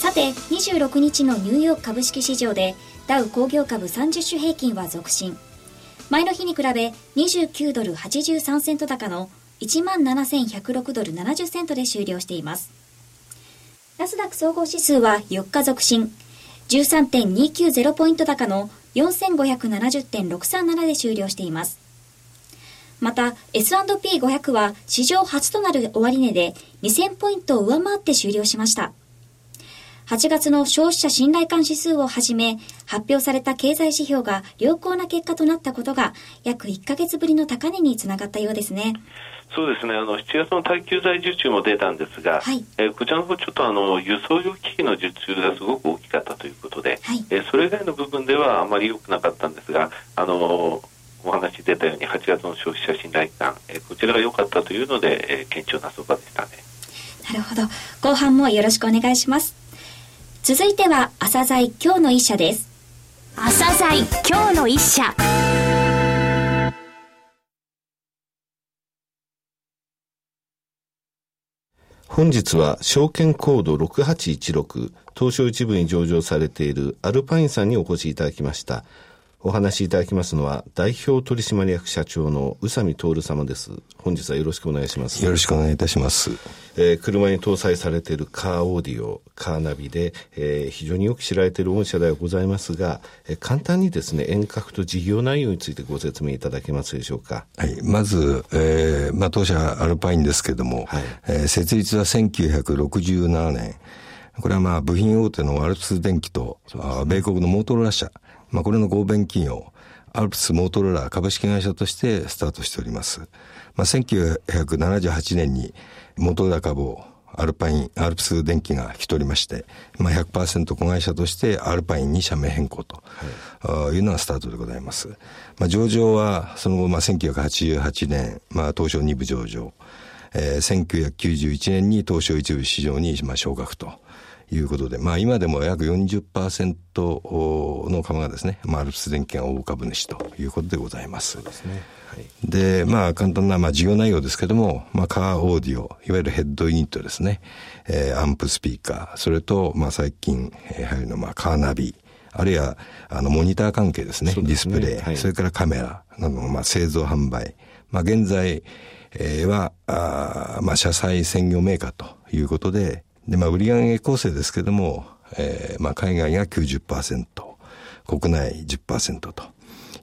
さて26日のニューヨーク株式市場でダウ工業株30種平均は続伸。前の日に比べ29ドル83セント高の17,106ドル70セントで終了しています。ナスダック総合指数は4日続伸。13.290ポイント高の4570.637で終了しています。また S&P500 は史上初となる終値で2000ポイントを上回って終了しました。8月の消費者信頼感指数をはじめ、発表された経済指標が良好な結果となったことが、約1ヶ月ぶりの高値につながったようですね。そうですね、あの7月の耐久財受注も出たんですが、はい、えー、こちらの方ちょっとあの輸送用機器の受注がすごく大きかったということで、はい、えー、それ以外の部分ではあまり良くなかったんですが、あのお話出たように8月の消費者信頼感、えー、こちらが良かったというので、えー、堅調な相場でしたね。なるほど。後半もよろしくお願いします。続いては朝鮮今日の一社です朝鮮今日の一社本日は証券コード6816東証一部に上場されているアルパインさんにお越しいただきました。お話しいただきますのは、代表取締役社長の宇佐美徹様です。本日はよろしくお願いします。よろしくお願いいたします。えー、車に搭載されているカーオーディオ、カーナビで、えー、非常によく知られている御社ではございますが、えー、簡単にですね、遠隔と事業内容についてご説明いただけますでしょうか？はい。まず、えー、まあ、当社アルパインですけれども、はい、えー、設立は1967年。これはまあ部品大手のアルプス電機と、ね、米国のモートローラ社、まあ、これの合弁企業、アルプスモートローラー株式会社としてスタートしております。まあ、1978年にモートローラー株をアルパイン、アルプス電機が引き取りまして、まあ100%子会社としてアルパインに社名変更と、はい、いうのがスタートでございます。まあ上場はその後、まあ1988年、まあ東証2部上場、えー、1991年に東証一部市場に、まあ、昇格と。いうことで、まあ今でも約40%の株がですね、まあアルプス電機が大株主ということでございます。そうですね。はい、で、まあ簡単な、まあ事業内容ですけども、まあカーオーディオ、いわゆるヘッドユニットですね、えー、アンプスピーカー、それと、まあ最近、えー、入るの、まあカーナビ、あるいは、あの、モニター関係ですね、すね。ディスプレイ、はい、それからカメラ。などの、まあ製造販売、まあ現在、えー、は、あまあ、車載専業メーカーということで、で、まあ、売上構成ですけども、えー、まあ、海外が90%、国内10%と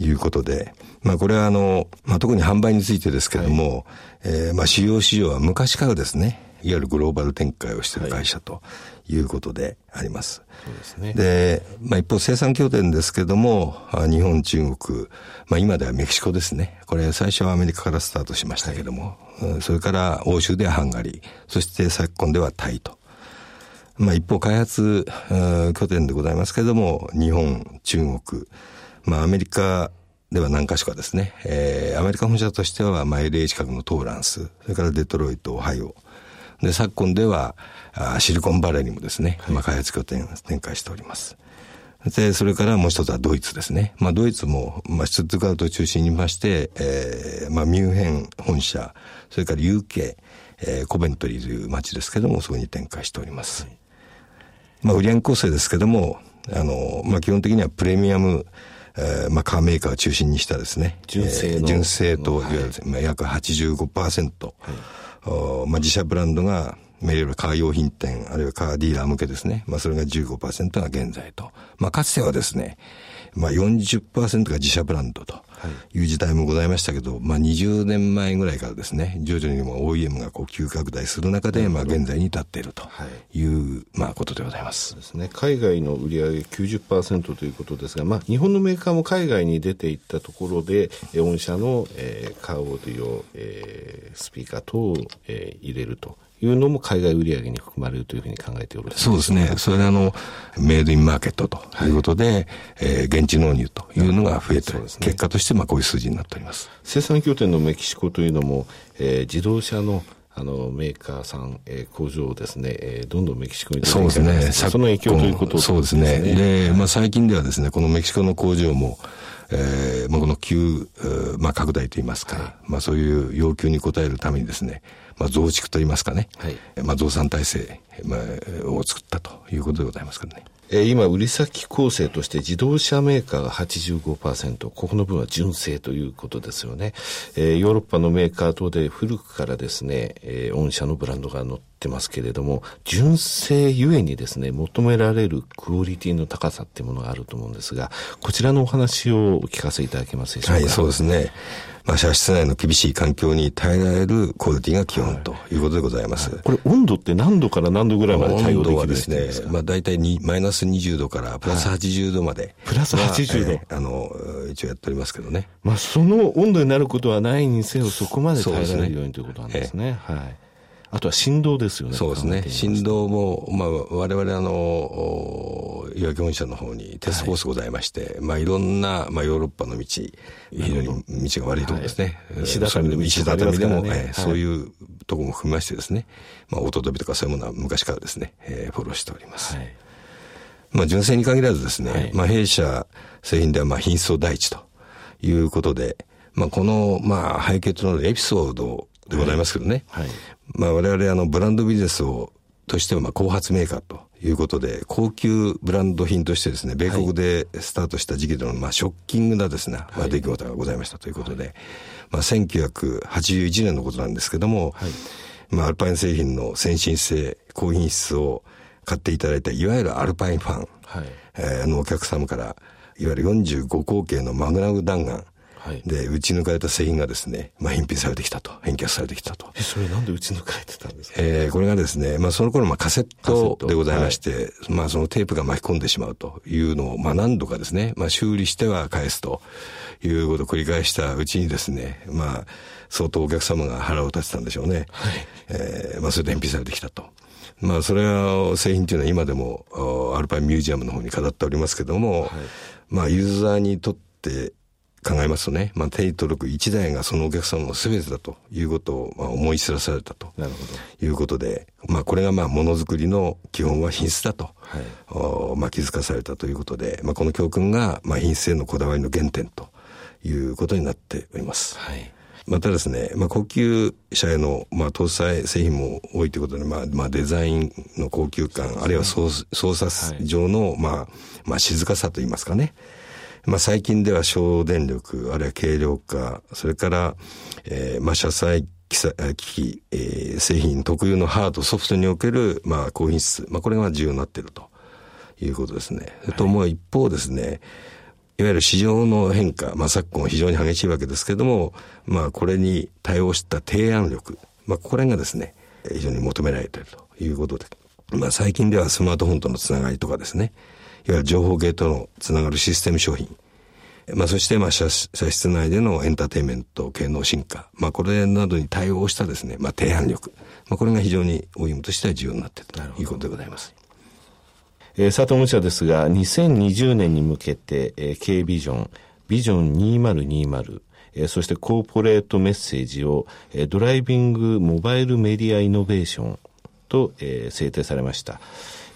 いうことで、まあ、これはあの、まあ、特に販売についてですけども、はい、えー、まあ、主要市場は昔からですね、いわゆるグローバル展開をしている会社ということであります。そうですね。で、まあ一方生産拠点ですけども、日本、中国、まあ今ではメキシコですね。これ最初はアメリカからスタートしましたけども、はい、それから欧州ではハンガリー、そして昨今ではタイとまあ一方開発拠点でございますけれども、日本、中国、まあアメリカでは何か所かですね、えー、アメリカ本社としては、まあ LA 近くのトーランス、それからデトロイト、オハイオ。で、昨今では、あシリコンバレーにもですね、まあ開発拠点を展開しております。で、それからもう一つはドイツですね。まあドイツも、まあシュツットガウトを中心にいまして、えー、まあミュンヘン本社、それから UK、えー、コベントリーという街ですけども、そこに展開しております。はいまあ、売上構成ですけども、あの、まあ、基本的にはプレミアム、えー、まあ、カーメーカーを中心にしたですね、純正の、えー、純正と、いわゆる、まあ、約85%、はい。おまあ、自社ブランドが、まあ、いわゆるカー用品店、あるいはカーディーラー向けですね。まあ、それが15%が現在と。まあ、かつてはですね、まあ40%が自社ブランドという時代もございましたけど、まあ20年前ぐらいからですね、徐々にも OEM がこう急拡大する中で、まあ現在に至っているという、まあことでございます。ですね。海外の売上90%ということですが、まあ日本のメーカーも海外に出ていったところで、御社の、えー、カーオーディオ、えー、スピーカー等を、えー、入れるというのも海外売上に含まれるというふうに考えておるそうですね。それであの、メイドインマーケットということで、はい、えー、現地納入というのが増えて、ね、結果としてまあこういう数字になっております。生産拠点のメキシコというのも、えー、自動車のあのメーカーさん、えー、工場をですね、えー、どんどんメキシコにそうですね。その影響ということね。そうですね。で、まあ最近ではですね、このメキシコの工場も、えー、まあこの急、まあ拡大といいますか、はい、まあそういう要求に応えるためにですね、まあ、増築といいますかね、はい、まあ、増産体制、まあ、を作ったということでございますけどね。えー、今、売り先構成として自動車メーカーが85%、ここの分は純正ということですよね。えー、ヨーロッパのメーカー等で古くからですね、えー、御社のブランドが載ってますけれども、純正ゆえにですね、求められるクオリティの高さっていうものがあると思うんですが、こちらのお話をお聞かせいただけますでしょうか？はい、そうですね。まあ、車室内の厳しい環境に耐えられるクオリティが基本ということでございます。はい、これ温度って何度から何度ぐらいまで対応できるんですか？温度はですね、まあ大体にマイナス20度からプラス80度まで、はい、プラス80度、えー、あの、一応やっておりますけどね。まあその温度になることはないにせよそこまで耐えられるようにということなんですね。えー、はい。あとは振動ですよね。そうですね。振動も、まあ、我々あの、岩木本社の方にテストコースございまして、はい、まあ、いろんな、まあ、ヨーロッパの道、非常に道が悪いところですね。はい、石畳でも、石畳でも、そういうところも含めましてですね、まあ、音飛びとかそういうものは昔からですね、えー、フォローしております。はい、まあ、純正に限らずですね、はい、まあ、弊社製品では、まあ、品質を第一ということで、まあ、この、まあ、背景となるエピソードでございますけどね。はい。まあ我々あのブランドビジネスをとしてはまあ後発メーカーということで、高級ブランド品としてですね、米国でスタートした時期での、まあ、ショッキングなですね、はい、まあ、出来事がございましたということで、はい、まあ、1981年のことなんですけども、はい、まあ、アルパイン製品の先進性、高品質を買っていただいた、いわゆるアルパインファン、はい。えー、のお客様から、いわゆる45口径のマグナム弾丸、はい、で、打ち抜かれた製品がですね、まあ、返品されてきたと、返却されてきたと。え、それなんで打ち抜かれてたんですか？えー、これがですね、まあ、その頃、まあ、カセットでございまして、はい、まあ、そのテープが巻き込んでしまうというのを、まあ、何度かですね、まあ、修理しては返すということを繰り返したうちにですね、まあ、相当お客様が腹を立てたんでしょうね。はい。えー、まあ、それで返品されてきたと。まあ、それは、製品というのは今でも、アルパインミュージアムの方に飾っておりますけども、はい、まあ、ユーザーにとって、考えますとね、まあ、手に届く一台がそのお客様の全てだということを、まあ、思い知らされたということで、まあ、これがまあものづくりの基本は品質だと、はい、おまあ、気づかされたということで、まあ、この教訓がまあ品質へのこだわりの原点ということになっております。はいまたですね、まあ、高級車への、まあ、搭載製品も多いということで、まあ、まあ、デザインの高級感、あるいは操操作上の、はい、まあ、まあ、静かさといいますかね。まあ、最近では省電力、あるいは軽量化、それから、えー、まあ、車載機器、えー、製品特有のハード、ソフトにおける、まあ、高品質、まあ、これが重要になっているということですね。はい、と、もう一方ですね、いわゆる市場の変化、まあ、昨今非常に激しいわけですけれども、まあ、これに対応した提案力、まあ、これがですね、非常に求められているということで、まあ、最近ではスマートフォンとのつながりとかですね、いわゆる情報系とのつながるシステム商品。まあ、そして、まあ、車室内でのエンターテインメント系の進化。まあ、これなどに対応したですね、まあ、提案力。まあ、これが非常に OEM としては重要になっているということでございます。えー、佐藤武者ですが、2020年に向けて、えー、K ビジョン、ビジョン2020、えー、そしてコーポレートメッセージを、えー、ドライビングモバイルメディアイノベーションと、えー、制定されました。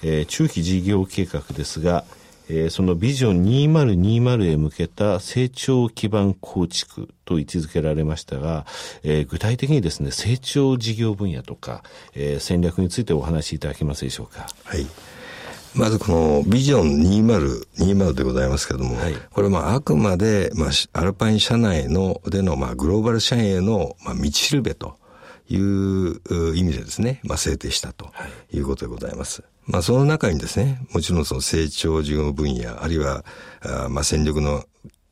えー、中期事業計画ですが、えー、そのビジョン2020へ向けた成長基盤構築と位置づけられましたが、えー、具体的にですね、成長事業分野とか、えー、戦略についてお話しいただけますでしょうか？はい。まずこのビジョン2020でございますけれども、はい、これまああくまで、まあ、アルパイン社内のでのまあグローバル社員へのまあ道しるべという意味でですね、まあ制定したということでございます。はいまあその中にですね、もちろんその成長事業分野、あるいは、あまあ戦力の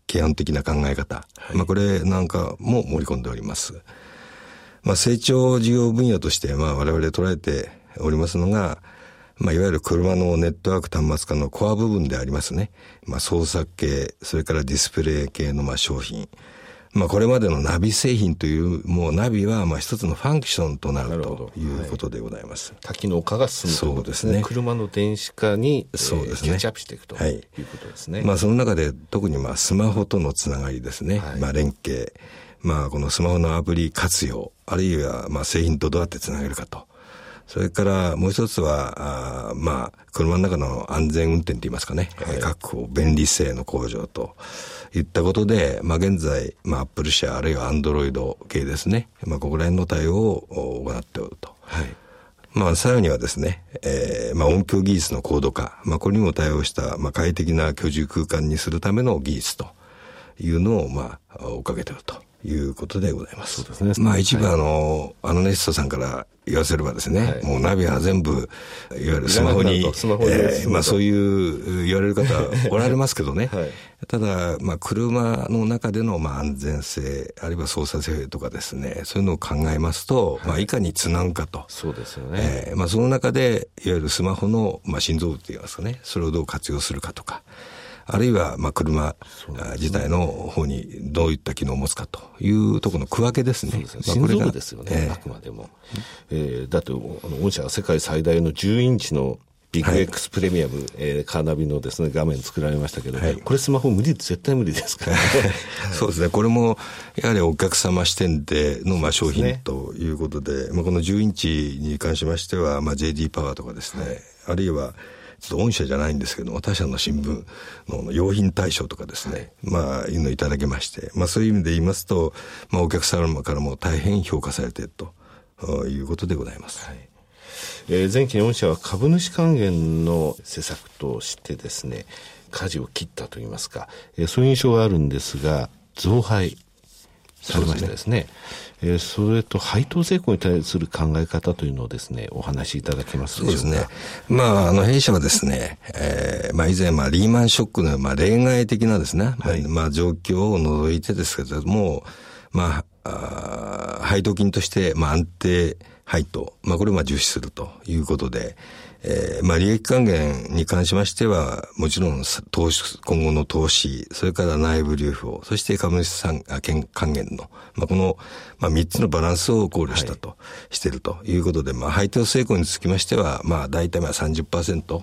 基本的な考え方、はい、まあこれなんかも盛り込んでおります。まあ成長事業分野としてまあ我々捉えておりますのが、まあいわゆる車のネットワーク端末化のコア部分でありますね。まあ操作系、それからディスプレイ系のまあ商品、まあ、これまでのナビ製品という、もうナビはまあ一つのファンクションとなるということでございます。はい、多機能化が進むということですね。車の電子化に、そうですね、キャッチアップしていくと、はい、いうことですね。まあ、その中で特にまあスマホとのつながりですね。はい、まあ、連携。まあ、このスマホのアプリ活用、あるいはまあ製品とどうやってつなげるかと。それからもう一つは、あまあ、車の中の安全運転といいますかね、はい、確保、便利性の向上といったことで、まあ現在、まあアップル社あるいはアンドロイド系ですね、まあここら辺の対応を行っておると。はい。まあさらにはですね、えー、まあ音響技術の高度化、まあこれにも対応した、まあ快適な居住空間にするための技術というのを、まあ追っかけていると。いうことでございます。そうですね。まあ一部あの、はい、アナネストさんから言わせればですね、はい、もうナビは全部、いわゆるスマホに、スマホえー、まあそういう言われる方おられますけどね。はい、ただ、まあ車の中でのまあ安全性、あるいは操作性とかですね、そういうのを考えますと、はい、まあいかにつなぐかと。そうですよね。えー、まあその中で、いわゆるスマホのまあ心臓部って言いますかね、それをどう活用するかとか。あるいは、まあ、車自体の方にどういった機能を持つかというところの区分けですね。そうですね。心臓部ですよね、えー、あくまでも。えー、だって、あの、御社は世界最大の10インチのビッグ X プレミアム、はい、えー、カーナビのですね、画面作られましたけど、はい、これスマホ無理、絶対無理ですからね。そうですね。これも、やはりお客様視点での、まあ、商品ということで、でね、まあ、この10インチに関しましては、まあ、JD パワーとかですね、はい、あるいは、と御社じゃないんですけども、他社の新聞の用品大賞とかですね、まあ、いうのをいただきまして、まあそういう意味で言いますと、まあお客様からも大変評価されているということでございます。はいえー、前期に御社は株主還元の施策としてですね、舵を切ったといいますか、えー、そういう印象があるんですが、増配されましたですね。そえー、それと配当成功に対する考え方というのをですね、お話しいただけますでしょうか？そうですね。まあ、あの、弊社はですね、えー、まあ以前、まあリーマンショックの、まあ例外的なですね、はい、まあ状況を除いてですけれども、まあ、あ配当金として、まあ安定配当、まあこれをまあ重視するということで、えー、まあ、利益還元に関しましては、もちろん、投資、今後の投資、それから内部留保、そして株主さん、還元の、まあ、この、まあ、三つのバランスを考慮したと、はい、しているということで、まあ、配当成功につきましては、まあ、大体まあ30%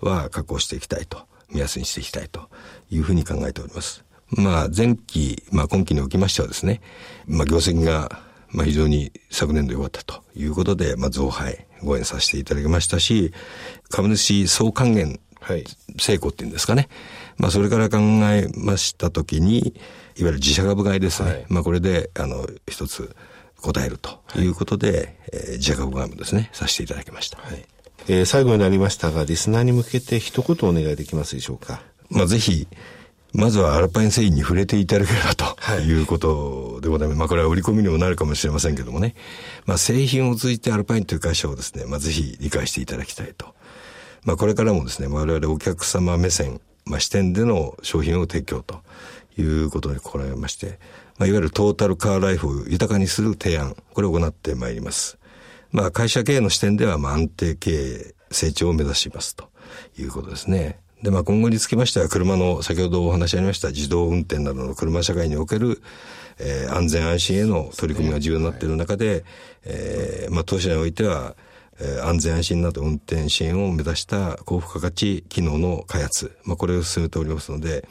は確保していきたいと、目安にしていきたいというふうに考えております。まあ、前期、まあ、今期におきましてはですね、まあ、業績が、まあ、非常に昨年度良かったということで、まあ、増配、ご縁させていただきましたし、株主総還元成功っていうんですかね。まあ、それから考えましたときに、いわゆる自社株買いですね。はい、まあ、これで、あの、一つ答えるということで、はい、えー、自社株買いもですね、させていただきました。はい。えー、最後になりましたが、リスナーに向けて一言お願いできますでしょうか？まあ、ぜひ、まずはアルパイン製品に触れていただければということでございます。はい、まあこれは売り込みにもなるかもしれませんけどもね。まあ製品を通じてアルパインという会社をですね、まあぜひ理解していただきたいと。まあこれからもですね、我々お客様目線、まあ視点での商品を提供ということに心がけまして、まあいわゆるトータルカーライフを豊かにする提案、これを行ってまいります。まあ会社経営の視点ではまあ安定経営、成長を目指しますということですね。で、まあ今後につきましては車の先ほどお話ありました自動運転などの車社会における、えー、安全安心への取り組みが重要になっている中で、えー、まあ当社においては、えー、安全安心など運転支援を目指した高付加価値機能の開発、まあこれを進めておりますので、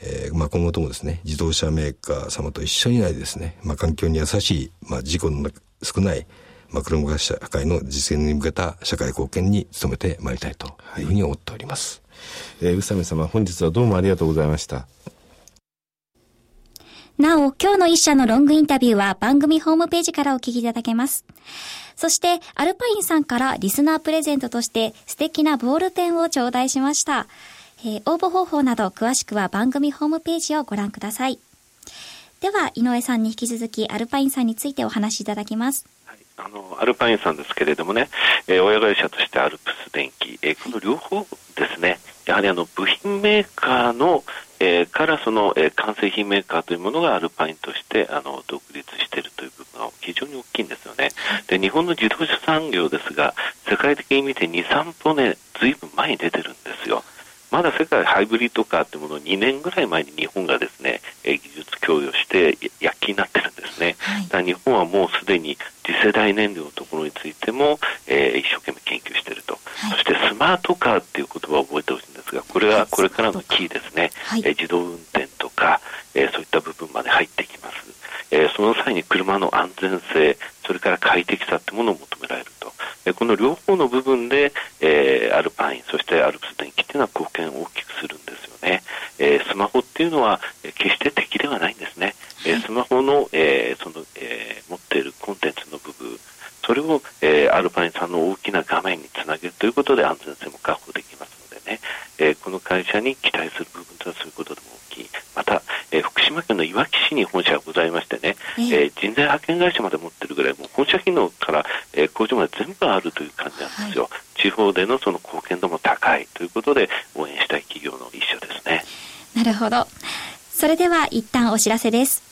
えー、まあ今後ともですね、自動車メーカー様と一緒になりですね、まあ環境に優しい、まあ事故の少ない、まあ、車社会の実現に向けた社会貢献に努めてまいりたいというふうに思っております。えー、宇佐美様、本日はどうもありがとうございました。なお、今日の一社のロングインタビューは番組ホームページからお聞きいただけます。そして、アルパインさんからリスナープレゼントとして素敵なボールペンを頂戴しました。えー、応募方法など詳しくは番組ホームページをご覧ください。では、井上さんに引き続きアルパインさんについてお話しいただきます。あのアルパインさんですけれどもね、えー、親会社としてアルプス電機、えー、この両方ですね、やはりあの部品メーカーの、えー、からその、えー、完成品メーカーというものがアルパインとしてあの独立しているという部分が非常に大きいんですよね。で日本の自動車産業ですが世界的に見て2、3歩ねずいぶん前に出てるんですよ。まだ世界ハイブリッドカーってものを2年ぐらい前に日本がですね、え技術供与して躍起になってるんですね、はい、日本はもうすでに次世代燃料のところについても、えー、一生懸命研究していると、はい、そしてスマートカーっていう言葉を覚えてほしいんですがこれはこれからのキーですね、はい、えー、自動運転とか、えー、そういった部分まで入ってきます、えー、その際に車の安全性それから快適さってものを求められると、えー、この両方の部分で、えー、アルパインそしてアルプス電機っていうのは貢献を大きくするんですよね、えー、スマホっていうのは、えー、決して敵ではないんですね、えー、スマホの、えー、その、えー、持っているコンテンツの部分それを、えー、アルパインさんの大きな画面につなげるということで安全性も確保できますのでね、えー、この会社に期待する部分というのはそういうことでも大きい。また、えー、福島県のいわき市に本社がございましてね、えー、人材派遣会社まで持ってるぐらい、もう本社機能から、えー、工場まで全部あるという感じなんですよ。はい、地方でのその貢献度も高いということで、応援したい企業の一緒ですね。なるほど。それでは一旦お知らせです。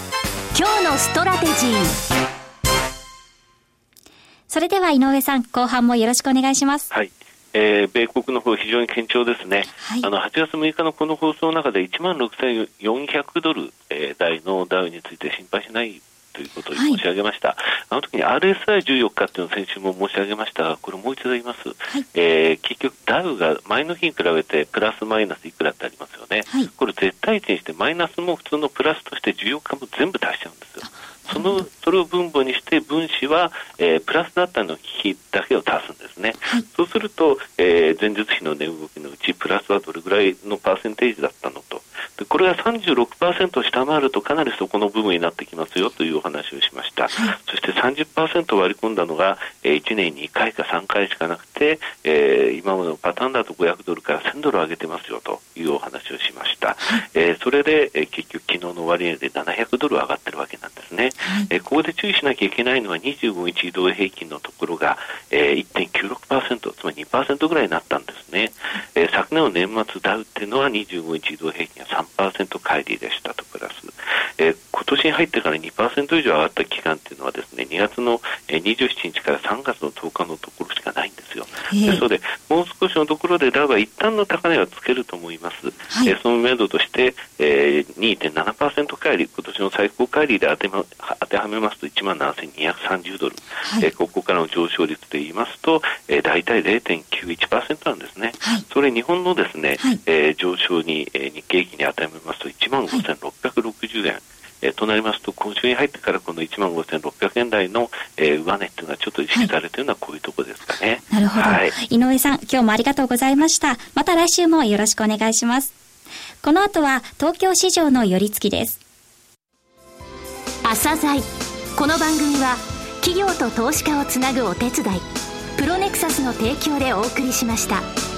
今日のストラテジー。それでは井上さん後半もよろしくお願いします。はい。えー、米国の方非常に堅調ですね、はい、あの8月6日のこの放送の中で1万6400ドル、えー、台のダウについて心配しないということを申し上げました、はい、あの時に RSI14 日っていうのを先週も申し上げましたが、これもう一度言います、はい、えー、結局、ダウが前の日に比べてプラスマイナスいくらってありますよね、はい、これ絶対値にして、マイナスも普通のプラスとして14日も全部足しちゃうんですよ。そのそれを分母にして分子は、えー、プラスだったの比だけを足すんですね、はい、そうすると、えー、前日比の値動きのうちプラスはどれぐらいのパーセンテージだったのと。でこれが36%を下回るとかなりそこの部分になってきますよというお話をしました、はい、そして30%割り込んだのが、えー、1年に1回か3回しかなくて、えー、今までのパターンだと500ドルから1000ドル上げてますよというお話をしました、はい、えー、それで、えー、結局昨日の終値で700ドル上がってるわけなんですね、はい、えー、ここで注意しなきゃいけないのは25日移動平均のところが、えー、1.96%つまり2%ぐらいになったんですね、えー、昨年の年末ダウっていうのは25日移動平均が3%乖離でしたとプラス、えー、今年に入ってから2%以上上がった期間っていうのはですね2月の27日から3月の10日のところしかないんですよ、えー、ですのでもう少しのところでダウは一旦の高値はつけると思います、はい、えー、その目処として、えー、2.7%乖離今年の最高乖離で当て,、ま、当てはめますと1万7230ドル、はい、えー、ここからの上昇率で言いますと、えー、大体0.91%なんですね、はい、それ日本のですね、はい、えー、上昇に、えー、日経平均に当てはめますと1万5660円、えー、となりますと、今週に入ってからこの1万5600円台の、えー、上値っていうのはちょっと意識されているのはこういうところですかね。なるほど、はい、井上さん、今日もありがとうございました。また来週もよろしくお願いします。この後は東京市場の寄り付きです。朝鮮この番組は企業と投資家をつなぐお手伝いプロネクサスの提供でお送りしました。